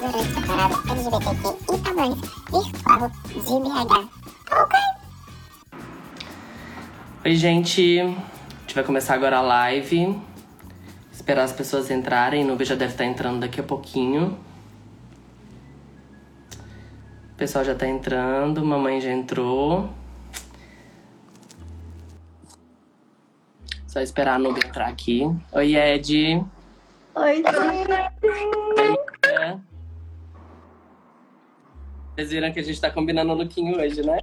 a parada LGBTQ e mais virtual de BH. Ok? Oi, gente. A gente vai começar agora a live. Esperar as pessoas entrarem. Nube já deve estar entrando daqui a pouquinho. O pessoal já tá entrando, mamãe já entrou. Só esperar a Nube entrar aqui. Oi, Ed. Oi, É. Vocês viram que a gente tá combinando o lookinho hoje, né?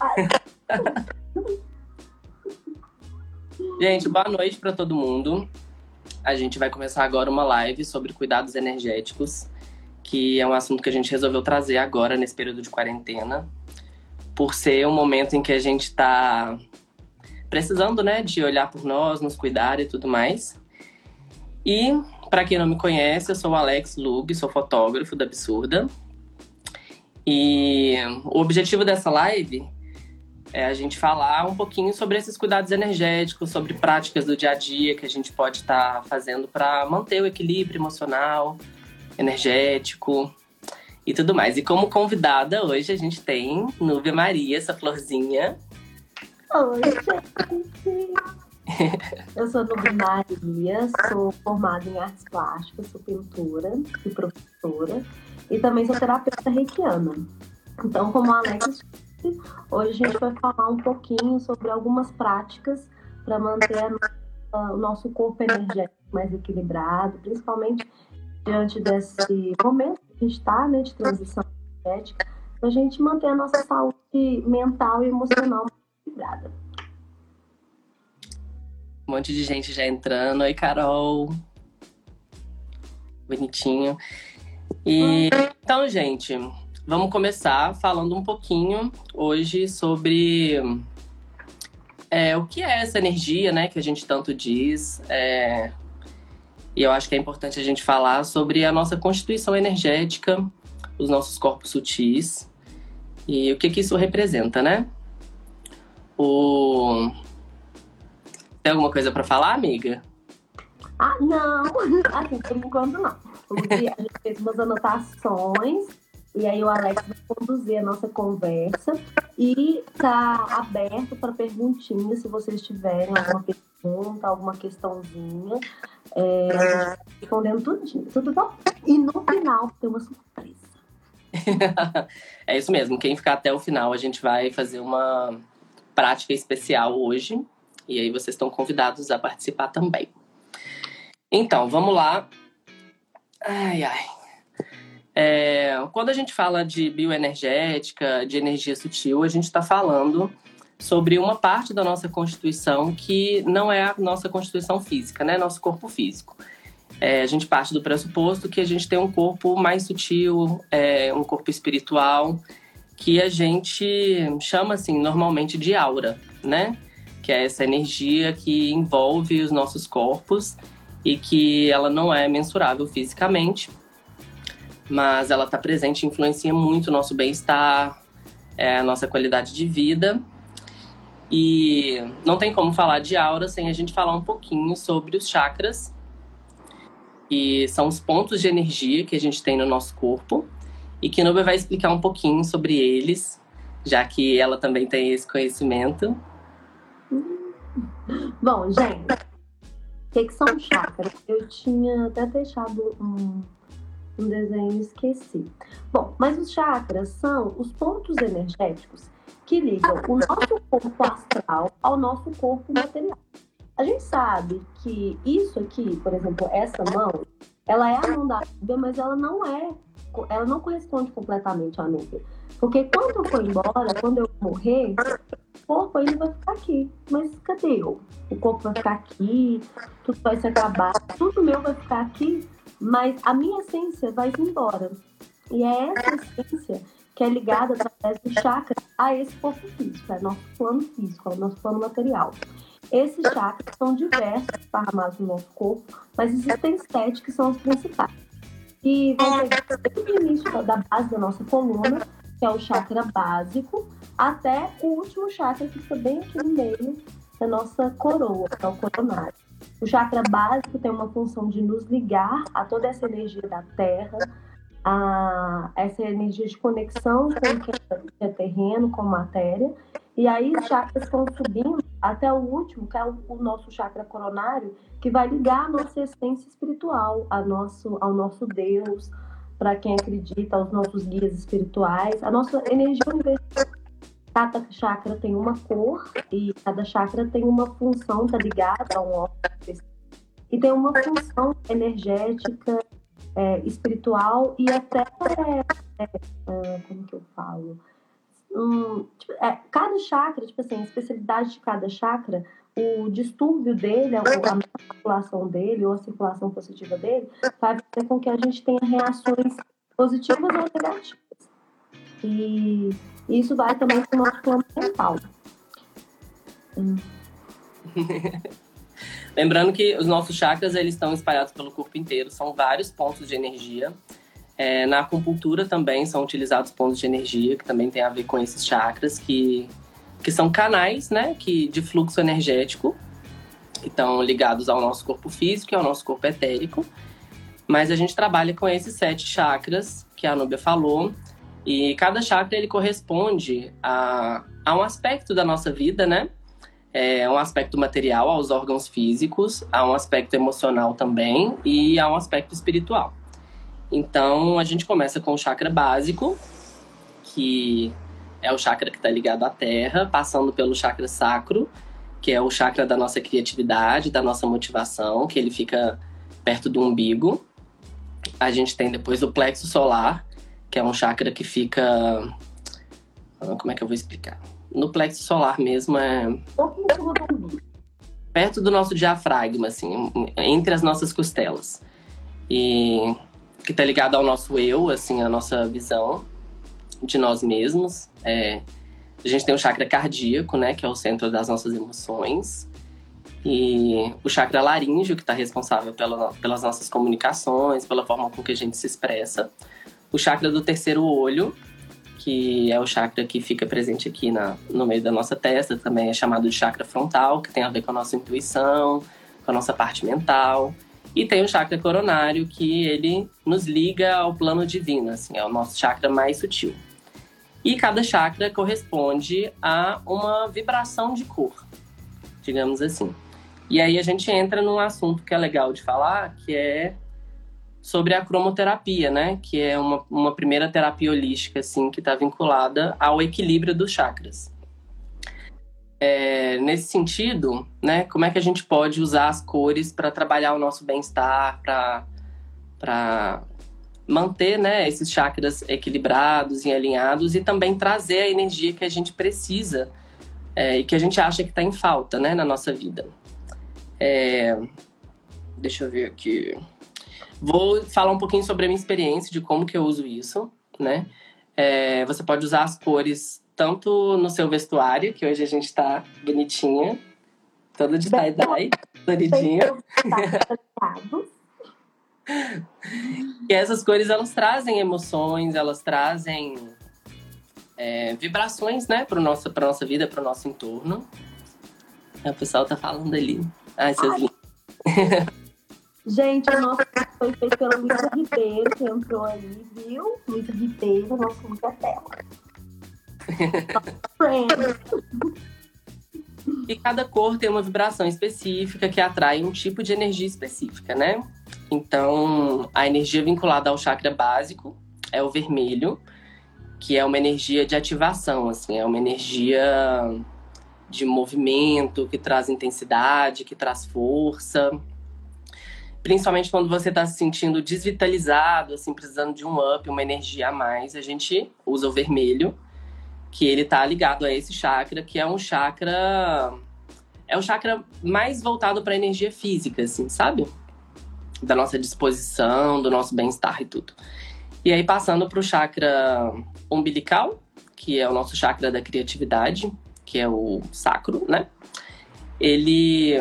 gente, boa noite para todo mundo. A gente vai começar agora uma live sobre cuidados energéticos, que é um assunto que a gente resolveu trazer agora nesse período de quarentena, por ser um momento em que a gente tá precisando, né, de olhar por nós, nos cuidar e tudo mais. E para quem não me conhece, eu sou o Alex Lug, sou fotógrafo da Absurda. E o objetivo dessa live é a gente falar um pouquinho sobre esses cuidados energéticos, sobre práticas do dia a dia que a gente pode estar tá fazendo para manter o equilíbrio emocional, energético e tudo mais. E como convidada hoje a gente tem Núbia Maria, essa florzinha. Oi, gente! Eu sou Nubia Maria, sou formada em artes plásticas, sou pintora e professora e também sou terapeuta reikiana. Então, como a Alex disse, hoje a gente vai falar um pouquinho sobre algumas práticas para manter a, o nosso corpo energético mais equilibrado, principalmente diante desse momento que a gente está, né, de transição energética, para a gente manter a nossa saúde mental e emocional equilibrada. Um monte de gente já entrando. Oi, Carol. Bonitinho. E então, gente, vamos começar falando um pouquinho hoje sobre é, o que é essa energia, né, que a gente tanto diz. É, e eu acho que é importante a gente falar sobre a nossa constituição energética, os nossos corpos sutis e o que, que isso representa, né? O, tem alguma coisa para falar, amiga? Ah, não. Assim, por enquanto não. A gente fez umas anotações e aí o Alex vai conduzir a nossa conversa e tá aberto para perguntinhas, se vocês tiverem alguma pergunta, alguma questãozinha. É, respondendo tudinho, tudo bom? E no final tem uma surpresa. é isso mesmo. Quem ficar até o final, a gente vai fazer uma prática especial hoje e aí vocês estão convidados a participar também. Então, vamos lá. Ai, ai. É, quando a gente fala de bioenergética, de energia sutil, a gente está falando sobre uma parte da nossa constituição que não é a nossa constituição física, né? Nosso corpo físico. É, a gente parte do pressuposto que a gente tem um corpo mais sutil, é, um corpo espiritual, que a gente chama assim normalmente de aura, né? que é essa energia que envolve os nossos corpos e que ela não é mensurável fisicamente, mas ela está presente influencia muito o nosso bem-estar, é, a nossa qualidade de vida. E não tem como falar de aura sem a gente falar um pouquinho sobre os chakras, que são os pontos de energia que a gente tem no nosso corpo, e que Nubia vai explicar um pouquinho sobre eles, já que ela também tem esse conhecimento. Bom, gente, que, que são chakras? Eu tinha até deixado um, um desenho e esqueci. Bom, mas os chakras são os pontos energéticos que ligam o nosso corpo astral ao nosso corpo material. A gente sabe que isso aqui, por exemplo, essa mão, ela é a mão da nuvem, mas ela não é, ela não corresponde completamente à nuvem. Porque quando eu for embora, quando eu morrer, o corpo ainda vai ficar aqui. Mas cadê eu? O corpo vai ficar aqui, tudo vai se acabar, tudo meu vai ficar aqui, mas a minha essência vai embora. E é essa essência que é ligada através do chakra a esse corpo físico, é nosso plano físico, é o nosso plano material. Esses chakras são diversos esparramados no nosso corpo, mas existem sete que são os principais. E vão pegar desde o início da base da nossa coluna, que é o chakra básico, até o último chakra que fica bem aqui no meio da nossa coroa, que é o coronário. O chakra básico tem uma função de nos ligar a toda essa energia da terra, a, essa energia de conexão com o que é terreno, com matéria. E aí os chakras estão subindo até o último, que é o, o, nosso chakra coronário, que vai ligar a nossa essência espiritual, a nosso, ao nosso Deus, para quem acredita, aos nossos guias espirituais, a nossa energia universal. Cada chakra tem uma cor e cada chakra tem uma função, está ligada a um órgão e tem uma função energética, é, espiritual e até é, é, como que eu falo? Hum, tipo, é, cada chakra, tipo assim, a especialidade de cada chakra, o distúrbio dele, a, circulação dele ou a circulação positiva dele, vai fazer com que a gente tenha reações positivas ou negativas. E isso vai também para o nosso plano mental. Hum. Lembrando que os nossos chakras eles estão espalhados pelo corpo inteiro, são vários pontos de energia. É, na acupuntura também são utilizados pontos de energia, que também tem a ver com esses chakras, que, que são canais né, que, de fluxo energético, que estão ligados ao nosso corpo físico e ao nosso corpo etérico. Mas a gente trabalha com esses sete chakras que a Nubia falou, e cada chakra ele corresponde a, a um aspecto da nossa vida, né? é um aspecto material aos órgãos físicos, há um aspecto emocional também e há um aspecto espiritual. Então a gente começa com o chakra básico, que é o chakra que está ligado à terra, passando pelo chakra sacro, que é o chakra da nossa criatividade, da nossa motivação, que ele fica perto do umbigo. A gente tem depois o plexo solar, que é um chakra que fica. Como é que eu vou explicar? no plexo solar mesmo, é. Perto do nosso diafragma, assim, entre as nossas costelas. E que tá ligado ao nosso eu, assim, a nossa visão de nós mesmos. É, a gente tem o chakra cardíaco, né, que é o centro das nossas emoções. E o chakra laríngeo, que está responsável pela, pelas nossas comunicações, pela forma com que a gente se expressa. O chakra do terceiro olho, que é o chakra que fica presente aqui na, no meio da nossa testa, também é chamado de chakra frontal, que tem a ver com a nossa intuição, com a nossa parte mental. E tem o chakra coronário, que ele nos liga ao plano divino, assim, é o nosso chakra mais sutil. E cada chakra corresponde a uma vibração de cor, digamos assim. E aí a gente entra num assunto que é legal de falar, que é sobre a cromoterapia, né? Que é uma, uma primeira terapia holística, assim, que está vinculada ao equilíbrio dos chakras. É, nesse sentido, né? Como é que a gente pode usar as cores para trabalhar o nosso bem-estar, para manter, né? Esses chakras equilibrados e alinhados e também trazer a energia que a gente precisa é, e que a gente acha que está em falta, né? Na nossa vida. É, deixa eu ver aqui. Vou falar um pouquinho sobre a minha experiência de como que eu uso isso, né? É, você pode usar as cores tanto no seu vestuário, que hoje a gente tá bonitinha, toda de tie-dye, floridinha. e essas cores, elas trazem emoções, elas trazem é, vibrações, né, para nossa, pra nossa vida, para o nosso entorno. O pessoal tá falando ali. Ai, seus lindos. Gente, o nosso foi feito pela Luísa Ribeiro, que entrou ali, viu? Luísa Ribeiro, nosso link tela. E cada cor tem uma vibração específica que atrai um tipo de energia específica, né? Então, a energia vinculada ao chakra básico é o vermelho, que é uma energia de ativação, assim, é uma energia de movimento, que traz intensidade, que traz força principalmente quando você está se sentindo desvitalizado, assim, precisando de um up, uma energia a mais, a gente usa o vermelho, que ele está ligado a esse chakra, que é um chakra é o chakra mais voltado para a energia física, assim, sabe? Da nossa disposição, do nosso bem-estar e tudo. E aí passando para o chakra umbilical, que é o nosso chakra da criatividade, que é o sacro, né? Ele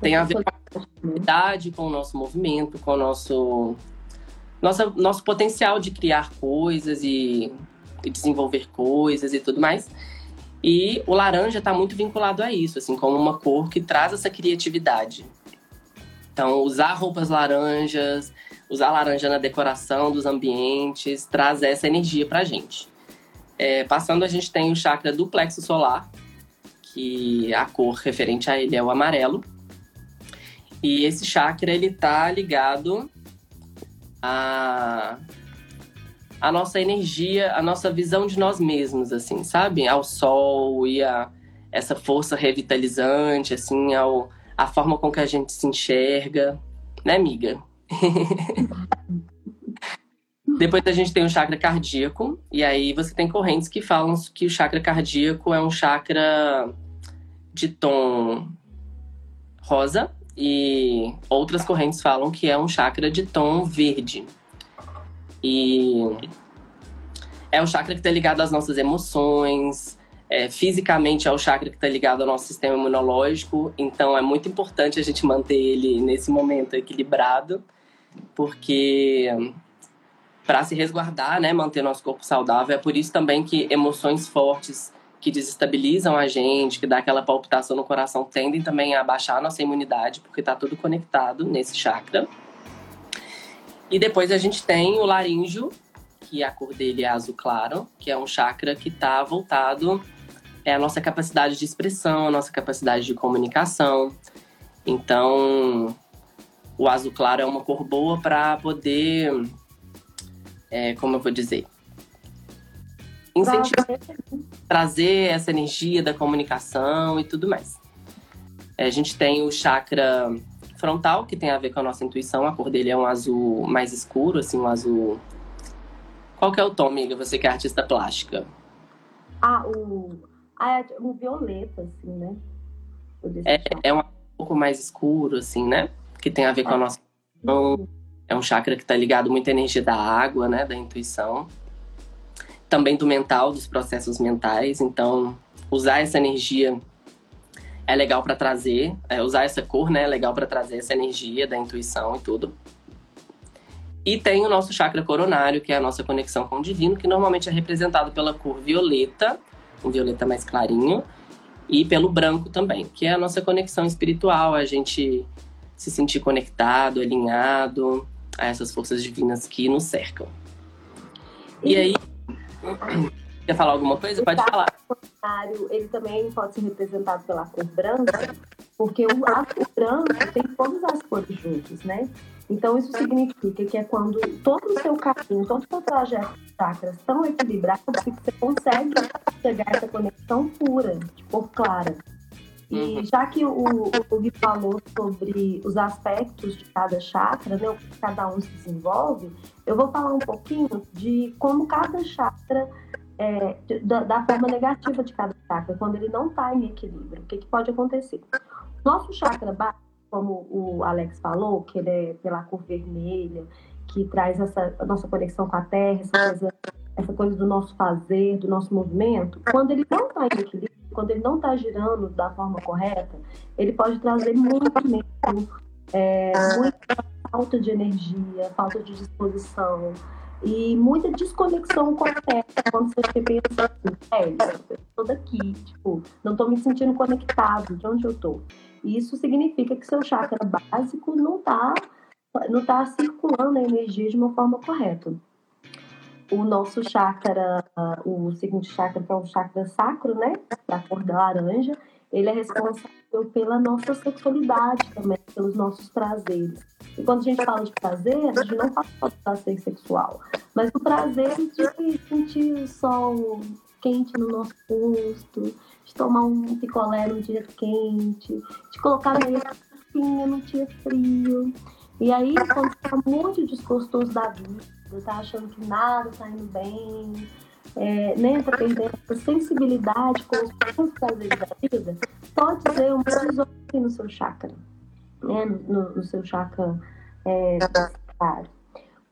tem a ver com idade com o nosso movimento, com o nosso, nossa, nosso potencial de criar coisas e desenvolver coisas e tudo mais. E o laranja está muito vinculado a isso, assim, como uma cor que traz essa criatividade. Então, usar roupas laranjas, usar laranja na decoração dos ambientes, traz essa energia pra gente. É, passando, a gente tem o chakra do plexo solar, que a cor referente a ele é o amarelo. E esse chakra, ele tá ligado a a nossa energia, a nossa visão de nós mesmos, assim, sabe? Ao sol e a essa força revitalizante, assim, ao, a forma com que a gente se enxerga, né, amiga? Depois a gente tem o chakra cardíaco, e aí você tem correntes que falam que o chakra cardíaco é um chakra de tom rosa, e outras correntes falam que é um chakra de tom verde. E é o chakra que está ligado às nossas emoções, é, fisicamente é o chakra que está ligado ao nosso sistema imunológico, então é muito importante a gente manter ele nesse momento equilibrado, porque para se resguardar, né, manter nosso corpo saudável, é por isso também que emoções fortes que desestabilizam a gente, que dá aquela palpitação no coração, tendem também a baixar a nossa imunidade, porque está tudo conectado nesse chakra. E depois a gente tem o laríngeo, que a cor dele é azul claro, que é um chakra que está voltado é a nossa capacidade de expressão, a nossa capacidade de comunicação. Então, o azul claro é uma cor boa para poder, é, como eu vou dizer, incentivar, trazer essa energia da comunicação e tudo mais. É, a gente tem o chakra frontal, que tem a ver com a nossa intuição. A cor dele é um azul mais escuro, assim, um azul. Qual que é o tom, amiga? Você que é artista plástica. Ah, o. Ah, é um violeta, assim, né? É, é um pouco mais escuro, assim, né? Que tem a ver com a ah. nossa. É um chakra que está ligado muito à energia da água, né? Da intuição. Também do mental, dos processos mentais. Então, usar essa energia é legal para trazer, é, usar essa cor, né, é legal para trazer essa energia da intuição e tudo. E tem o nosso chakra coronário, que é a nossa conexão com o divino, que normalmente é representado pela cor violeta, um violeta mais clarinho, e pelo branco também, que é a nossa conexão espiritual, a gente se sentir conectado, alinhado a essas forças divinas que nos cercam. E, e aí, quer falar alguma coisa? Pode falar ele também pode ser representado pela cor branca, porque o, a, branco tem todas as cores juntas, né? Então, isso significa que é quando todo o seu caminho, todo o seu trajeto de chakras estão equilibrados, que você consegue chegar a essa conexão pura, de cor clara. E uhum. já que o, o Gui falou sobre os aspectos de cada chakra, né, o que cada um se desenvolve, eu vou falar um pouquinho de como cada chakra é, da, da, forma negativa de cada chakra, quando ele não está em equilíbrio. O que, que pode acontecer? Nosso chakra básico, como o Alex falou, que ele é pela cor vermelha, que traz essa nossa conexão com a terra, essa coisa, essa coisa do nosso fazer, do nosso movimento, quando ele não está em equilíbrio, quando ele não está girando da forma correta, ele pode trazer muito medo, é, muita falta de energia, falta de disposição, e muita desconexão com a terra quando você pensa assim, é, eu tô daqui, tipo, não tô me sentindo conectado de onde eu tô. E isso significa que seu chakra básico não tá, não tá circulando a energia de uma forma correta. O nosso chakra, o segundo chakra, que é o chakra sacro, né, da cor da laranja, ele é responsável pela nossa sexualidade também, pelos nossos prazeres. E quando a gente fala de prazer, a gente não fala só de prazer sexual, mas do prazer de sentir o sol quente no nosso rosto, de tomar um picolé num dia quente, de colocar meia calcinha no dia frio. E aí, quando você tá muito desgostoso da vida, tá achando que nada tá indo bem, é, né, tá perdendo a sensibilidade com os prazeres da vida, pode ser um desordem no seu chakra, né, no, no seu chakra é,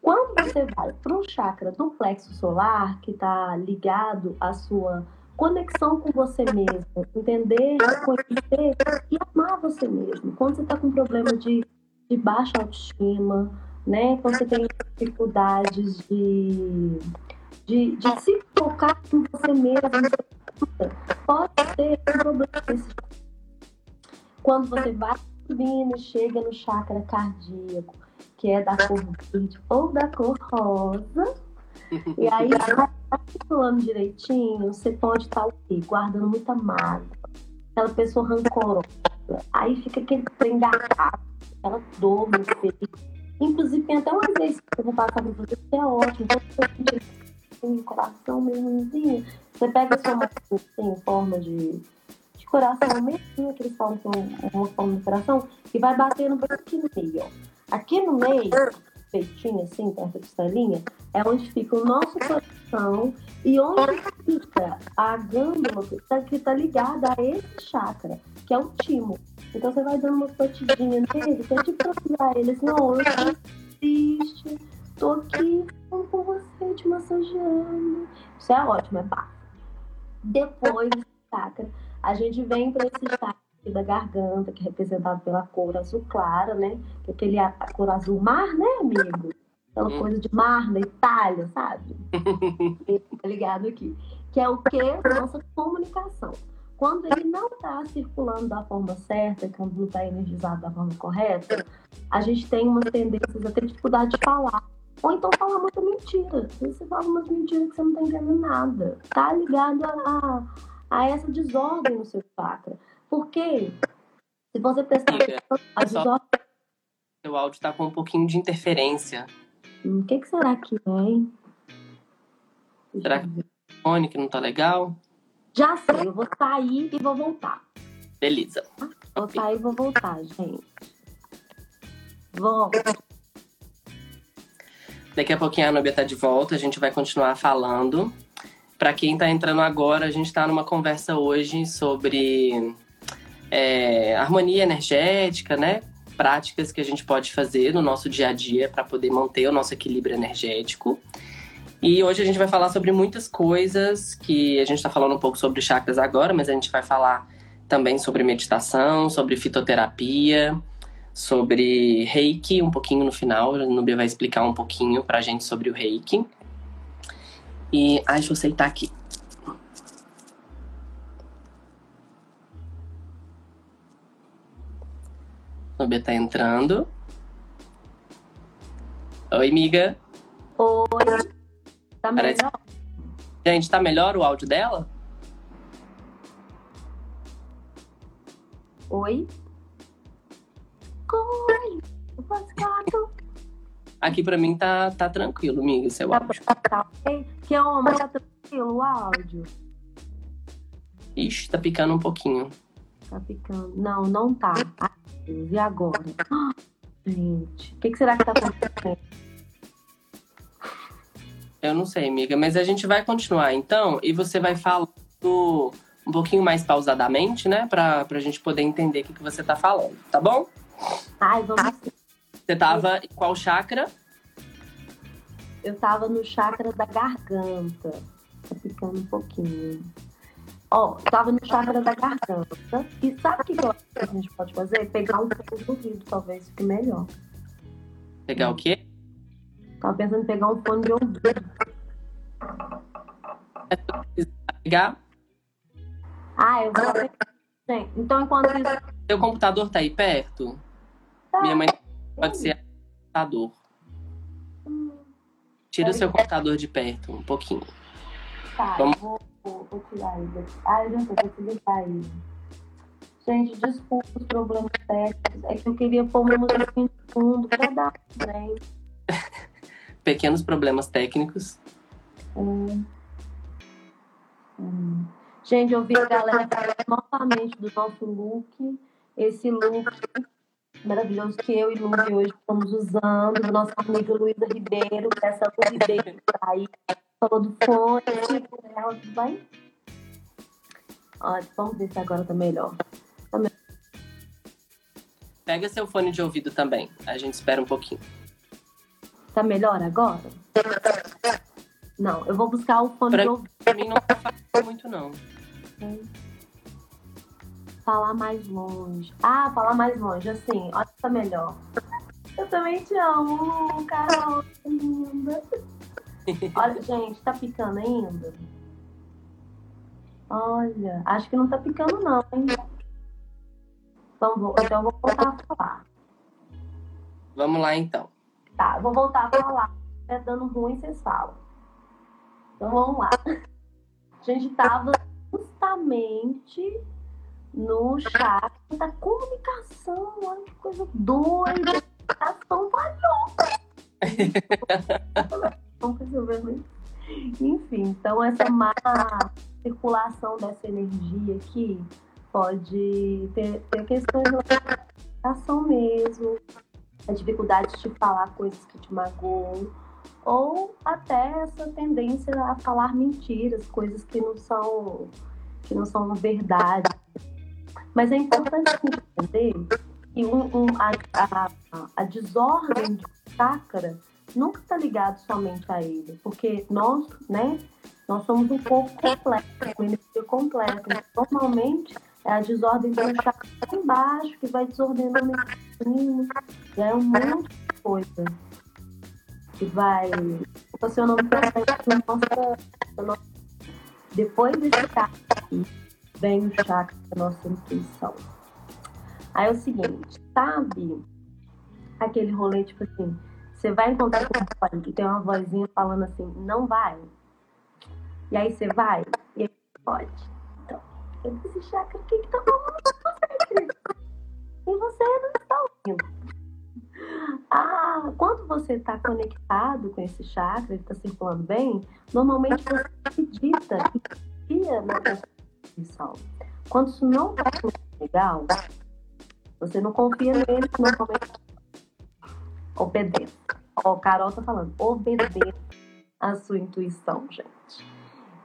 Quando você vai para o chakra do plexo solar, que está ligado à sua conexão com você mesmo, entender, conhecer e amar você mesmo. Quando você está com problema de, de baixa autoestima, né? Quando você tem dificuldades de de, de se focar em você mesmo, pode ser um problema Quando você vai subindo, chega no chakra cardíaco, que é da cor verde ou da cor rosa. E aí, articulando direitinho, você pode estar guardando muita mágoa, aquela pessoa rancorosa. Aí fica aquele trem garrado, aquela dor no peito. Inclusive, tem até uma vez que eu vou passar pra você, que é ótimo. Então, um coração meio ruimzinho, você pega sua mão assim, em forma de, de coração mesmo, que eles falam que é uma forma de coração, e vai batendo bem aqui no meio, ó. Aqui no meio, feitinho assim, perto da costelinha, é onde fica o nosso coração e onde fica a glândula que está tá ligada a esse chakra, que é o timo. Então você vai dando uma batidinha nele, é tipo pra ele assim, ó, eu triste, tô aqui com você, te massageando. Isso é ótimo, é bafo. Depois do chakra, a gente vem para esse chakra da garganta, que é representado pela cor azul clara, né? Que é aquele a, a cor azul mar, né, amigo? Aquela hum. coisa de mar da Itália, sabe? tá ligado aqui. Que é o que? Nossa comunicação. Quando ele não está circulando da forma certa, quando não está energizado da forma correta, a gente tem umas tendências a ter dificuldade de falar. Ou então falar muita mentira. Você fala umas mentiras que você não está entendendo nada. Tá ligado a, a essa desordem no seu chakra. Porque se você prestar atenção, a desordem. Seu áudio está com um pouquinho de interferência. O hum, que, que será que é, hein? Será que o fone que não tá legal? Já sei, eu vou sair e vou voltar. Beleza. Vou sair e vou voltar, gente. Volta. Daqui a pouquinho a Nubia tá de volta, a gente vai continuar falando. Para quem tá entrando agora, a gente tá numa conversa hoje sobre é, harmonia energética, né? Práticas que a gente pode fazer no nosso dia a dia para poder manter o nosso equilíbrio energético. E hoje a gente vai falar sobre muitas coisas que a gente está falando um pouco sobre chakras agora, mas a gente vai falar também sobre meditação, sobre fitoterapia, sobre reiki, um pouquinho no final. A Nubia vai explicar um pouquinho pra gente sobre o reiki. E. Ai, deixa eu aceitar aqui. Nubia tá entrando. Oi, amiga. Oi. Tá Parece... melhor? Gente, tá melhor o áudio dela? Oi? Aqui pra mim tá, tá tranquilo, amiga, seu tá, áudio. Tá, tá, que homem, tá tranquilo o áudio? Ixi, tá picando um pouquinho. Tá picando. Não, não tá. Ai, Deus, e agora? gente, o que, que será que tá acontecendo? Eu não sei, amiga, mas a gente vai continuar então e você vai falando um pouquinho mais pausadamente, né? Pra, pra gente poder entender o que, que você tá falando, tá bom? Ai, vamos. Você tava em qual chakra? Eu tava no chakra da garganta. Tá ficando um pouquinho. Ó, eu tava no chakra da garganta. E sabe o que, que a gente pode fazer? Pegar um pouco do ouvido, talvez fique melhor. Pegar o quê? Tava pensando em pegar um fone de ouvido. Pegar? Ah, eu vou pegar. Então, enquanto isso. Seu computador tá aí perto? Tá. Minha mãe pode ser computador. Tira o seu computador de perto, um pouquinho. Tá, Vamos... vou, vou, vou tirar ele. Ah, eu já sei, vou desligar ele. Gente, desculpa os problemas técnicos. É que eu queria pôr uma música de fundo pra dar, né? pequenos problemas técnicos. Hum. Hum. Gente, eu vi a galera novamente do nosso look. Esse look maravilhoso que eu e Luiz hoje estamos usando, do nosso amigo Luísa Ribeiro, essa Luísa Ribeiro que tá aí, falou do fone, tudo bem? Olha, vamos ver se agora tá melhor. tá melhor. Pega seu fone de ouvido também, a gente espera um pouquinho. Tá melhor agora? Não, eu vou buscar o fone pra, de ouvido. Pra mim não tá muito, não. Falar mais longe. Ah, falar mais longe, assim. Olha que tá melhor. Eu também te amo, Carol. Linda. Olha, gente, tá picando ainda? Olha, acho que não tá picando não, hein? Então, vou, então vou voltar a falar. Vamos lá, então. Tá, vou voltar a falar. É dando ruim, vocês falam. Então vamos lá. A gente estava justamente no chat da comunicação. Olha que coisa doida. Comunicação percebendo isso. Enfim, então essa má circulação dessa energia aqui pode ter, ter questões de comunicação mesmo, a dificuldade de falar coisas que te magoam, ou até essa tendência a falar mentiras, coisas que não são que não são verdade. Mas é importante entender que um, um, a, a, a desordem de chakra nunca está ligado somente a ele, porque nós, né, nós somos um corpo completo, uma energia completa. Normalmente é a desordem do chakra embaixo que vai desordenando o intestino, é um monte de coisa que vai funcionando na nossa, depois desse chakra aqui, vem o chakra da nossa intuição. Aí é o seguinte, sabe aquele rolê, tipo assim, você vai encontrar com um pai que tem uma vozinha falando assim, não vai. E aí você vai, e aí pode. Então, esse chakra, o que que tá falando com você? E você não está ouvindo. Ah, quando você está conectado com esse chakra, ele está circulando bem, normalmente você acredita e confia na Quando isso não está legal, você não confia nele, normalmente obedeça. Ó, Carol tá falando, obedeça a sua intuição, gente.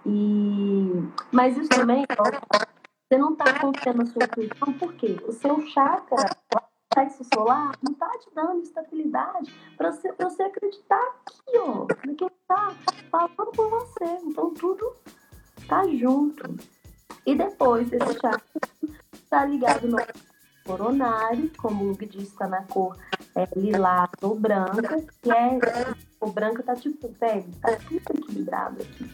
E... Mas isso também, ó, você não tá confiando na sua intuição, por quê? O seu chakra, o sexo solar, não tá te dando estabilidade para você, pra você acreditar aqui, ó, que tá falando com você. Então tudo tá junto. E depois, esse chakra tá ligado no coronário, como o Lug disse, está na cor é, lilás ou branca, que é o branca tá tipo, velho, tá tudo equilibrado aqui.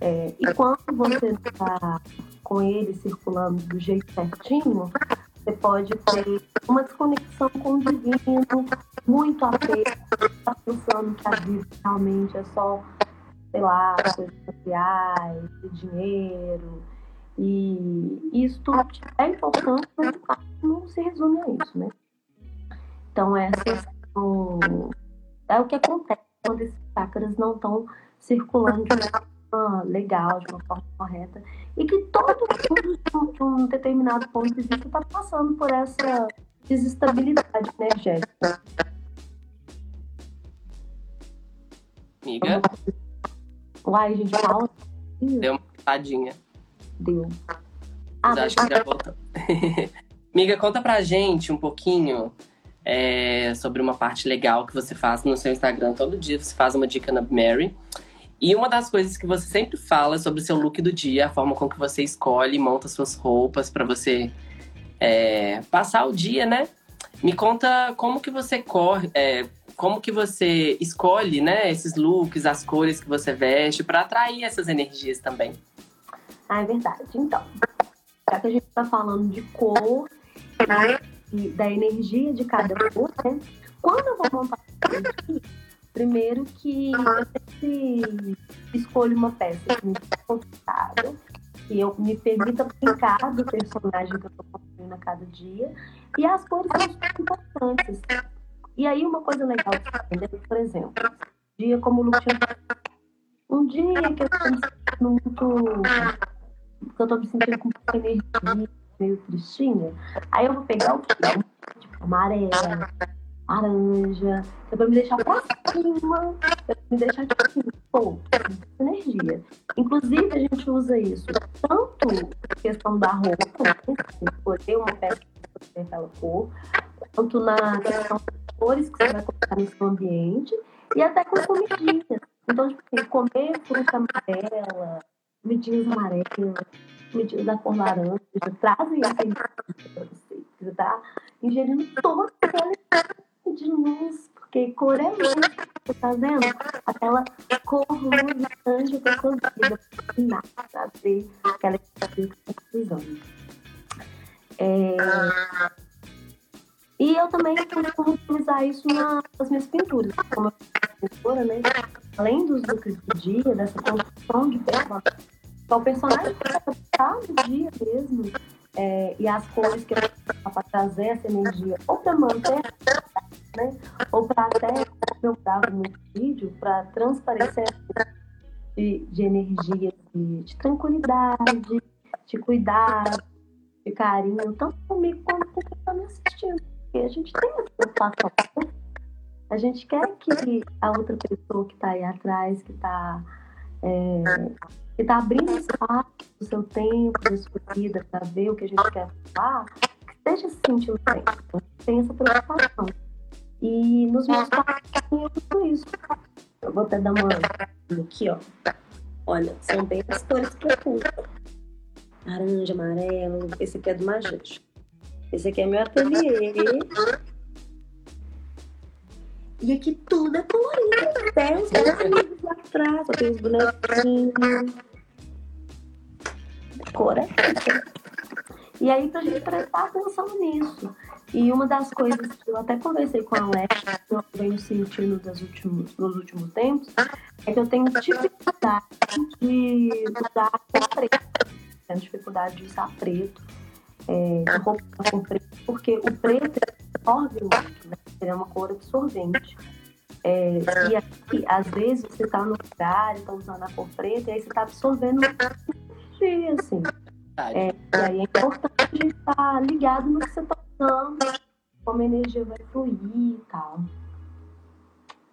É, e quando você está com ele circulando do jeito certinho, você pode ter uma desconexão com o divino, muito apego, tá pensando que a vida realmente é só, sei lá, coisas sociais, dinheiro, e isso é importante, mas não se resume a isso, né? Então, essas são, é o que acontece quando esses chakras não estão circulando de uma forma legal, de uma forma correta, e que todo mundo, de um determinado ponto de vista, está passando por essa desestabilidade energética. Amiga? Uai, gente, fala. Deu uma tadinha. Deu. Ah, acho que já voltou. Miga, conta pra gente um pouquinho é, sobre uma parte legal que você faz no seu Instagram. Todo dia você faz uma dica na Mary. E uma das coisas que você sempre fala sobre o seu look do dia, a forma com que você escolhe e monta suas roupas para você é, passar o dia, né? Me conta como que você corre, é, como que você escolhe, né, esses looks, as cores que você veste para atrair essas energias também. Ah, é verdade. Então, já que a gente está falando de cor e da energia de cada cor, né? Quando eu vou montar primeiro que eu escolho uma peça que me confortável, que eu me permita brincar do personagem que eu estou construindo a cada dia, e as cores são importantes. E aí uma coisa legal entender, por exemplo, um dia como o Luciano, um dia que eu estou muito porque eu tô me sentindo com pouca energia, meio tristinha. Aí eu vou pegar o quê? Tipo, amarela, laranja, que é pra me deixar pra cima, pra me deixar tipo assim, pô, energia. Inclusive, a gente usa isso tanto na questão da roupa, né? escolher uma peça que tem aquela cor, quanto na questão das cores que você vai colocar no seu ambiente, e até com comidinhas. Então, tipo assim, comer fruta amarela, comidinhas amarelas, comidinhas da cor laranja, trazem essa você. Está ingerindo toda aquela de luz, porque cor é luz, você está vendo? Aquela cor luz laranja da sua vida, para trazer aquela que está precisando. É... E eu também costumo utilizar isso nas minhas pinturas. Como eu sou pintora, né? Além dos looks do dia, dessa construção de então, o personagem está no dia mesmo. É, e as cores que eu para trazer essa energia, ou para manter, né? ou para até, eu dava no vídeo, para transparecer de, de energia, de, de tranquilidade, de cuidado, de carinho, tanto comigo quanto com quem está me assistindo. A gente tem essa preocupação. A gente quer que a outra pessoa que está aí atrás, que está é, que está abrindo espaço do seu tempo, da sua vida, para ver o que a gente quer falar, que esteja se sentindo bem. Tem essa preocupação. E nos meus pais tem tudo isso. Eu vou até dar uma aqui, ó. Olha, são bem as cores que eu curto. Laranja, amarelo. Esse aqui é do Majeste. Esse aqui é meu ateliê. E aqui tudo é colorido. Até os bonequinhos lá atrás. Tem os bonequinhos. Cor é E aí, pra gente prestar atenção nisso. E uma das coisas que eu até conversei com a Alex, que eu venho sentindo nos últimos, nos últimos tempos, é que eu tenho dificuldade de usar preto. Tenho dificuldade de usar preto é, roupa com preto, porque o preto absorve muito, né? Ele é uma cor absorvente. É, e aí, às vezes, você está no lugar, está usando a cor preta, e aí você está absorvendo energia, assim. É, e aí é importante a gente estar tá ligado no que você está usando, como a energia vai fluir e tal.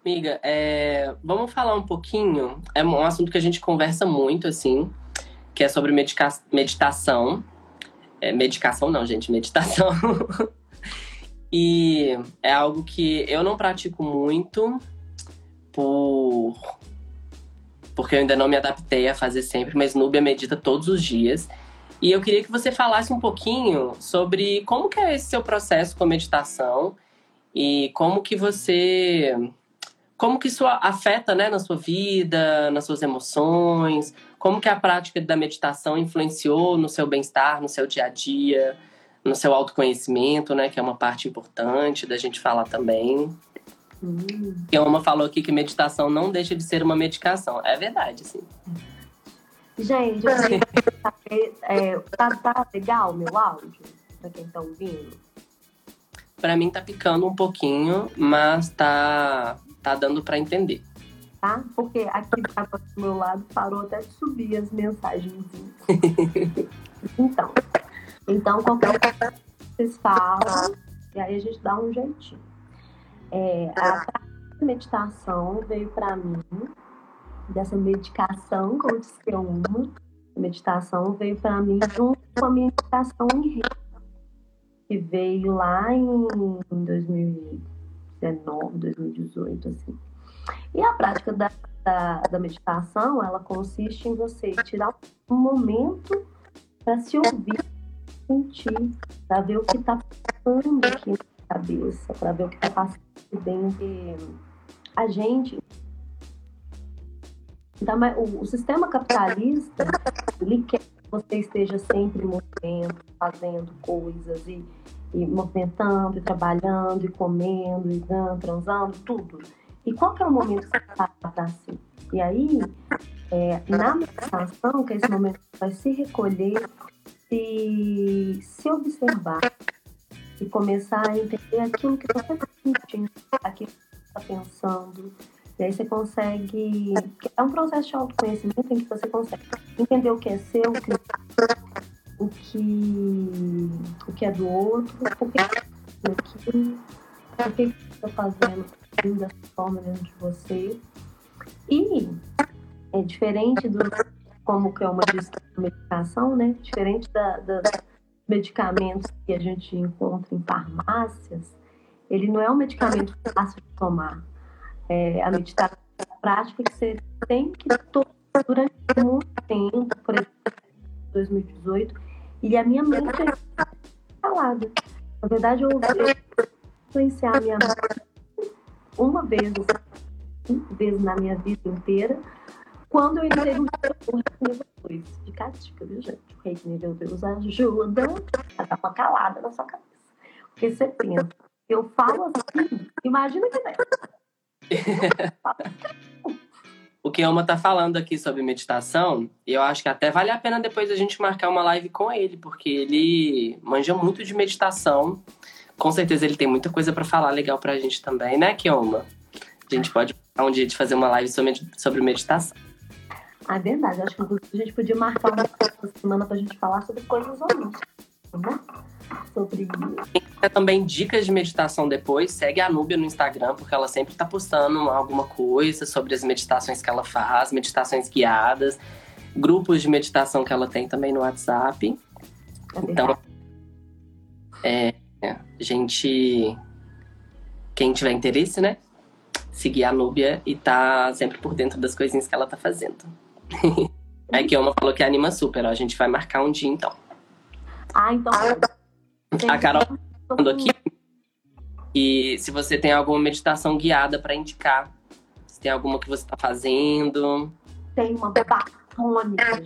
Amiga, é, vamos falar um pouquinho. É um assunto que a gente conversa muito, assim, que é sobre meditação. É, medicação não, gente, meditação. e é algo que eu não pratico muito por porque eu ainda não me adaptei a fazer sempre, mas Núbia medita todos os dias. E eu queria que você falasse um pouquinho sobre como que é esse seu processo com a meditação e como que você como que isso afeta né, na sua vida, nas suas emoções, como que a prática da meditação influenciou no seu bem-estar, no seu dia a dia, no seu autoconhecimento, né, que é uma parte importante da gente falar também. Hum. E a Oma falou aqui que meditação não deixa de ser uma medicação. É verdade, sim. Gente, eu queria saber, é, tá, tá legal o meu áudio? Pra quem tá ouvindo? Pra mim tá picando um pouquinho, mas tá tá dando para entender. Tá? Porque aqui do meu lado parou até de subir as mensagens. então, então qualquer coisa que vocês falam, e aí a gente dá um jeitinho. É, a meditação veio para mim, dessa medicação, como disse que é uma, meditação veio para mim junto com a meditação em rede, que veio lá em 2000 2019, 2018, assim. E a prática da, da, da meditação, ela consiste em você tirar um momento para se ouvir, sentir, para ver o que está passando aqui na cabeça, para ver o que está passando dentro de a gente. Então, o, sistema capitalista, ele quer que você esteja sempre movendo, fazendo coisas e e movimentando, e trabalhando, e comendo, e dando, transando, tudo. E qual que é o momento que você para si? E aí, é, na meditação, que é esse momento que vai se recolher, se, se observar e começar a entender aquilo que você está sentindo, aquilo que você está pensando. E aí você consegue. É um processo de autoconhecimento em que você consegue entender o que é seu, o que o que, o que é do outro, por que aquilo, por que está fazendo dessa forma dentro de você. E é diferente do como que é uma medicação, né? Diferente da, da, medicamentos que a gente encontra em farmácias, ele não é um medicamento fácil de tomar. É a meditação prática que você tem que tomar durante muito tempo, por exemplo, 2018, e a minha mente é calada. Na verdade, eu ouvi influenciar a minha mente uma vez, cinco vezes na minha vida inteira, quando eu entrei no nível 2. Fica a dica, viu, gente? O reiki nível 2 ajuda a dar uma calada na sua cabeça. Porque você pensa, Eu falo assim, imagina que tem. o que Elma tá falando aqui sobre meditação, eu acho que até vale a pena depois a gente marcar uma live com ele, porque ele manja muito de meditação. Com certeza ele tem muita coisa para falar legal pra gente também, né, Kioma? A gente pode um dia de fazer uma live sobre meditação. Ah, é verdade. Acho que a gente podia marcar uma semana pra gente falar sobre coisas holísticas, né? Sobre. Quem quiser também dicas de meditação depois, segue a Núbia no Instagram, porque ela sempre tá postando alguma coisa sobre as meditações que ela faz, meditações guiadas, grupos de meditação que ela tem também no WhatsApp. É então, é, gente. Quem tiver interesse, né? Seguir a Núbia e tá sempre por dentro das coisinhas que ela tá fazendo. Aí que uma falou que anima super, ó. A gente vai marcar um dia então. Ah, então. A Carol tá falando aqui. E se você tem alguma meditação guiada para indicar, se tem alguma que você está fazendo. Tem uma bafônica.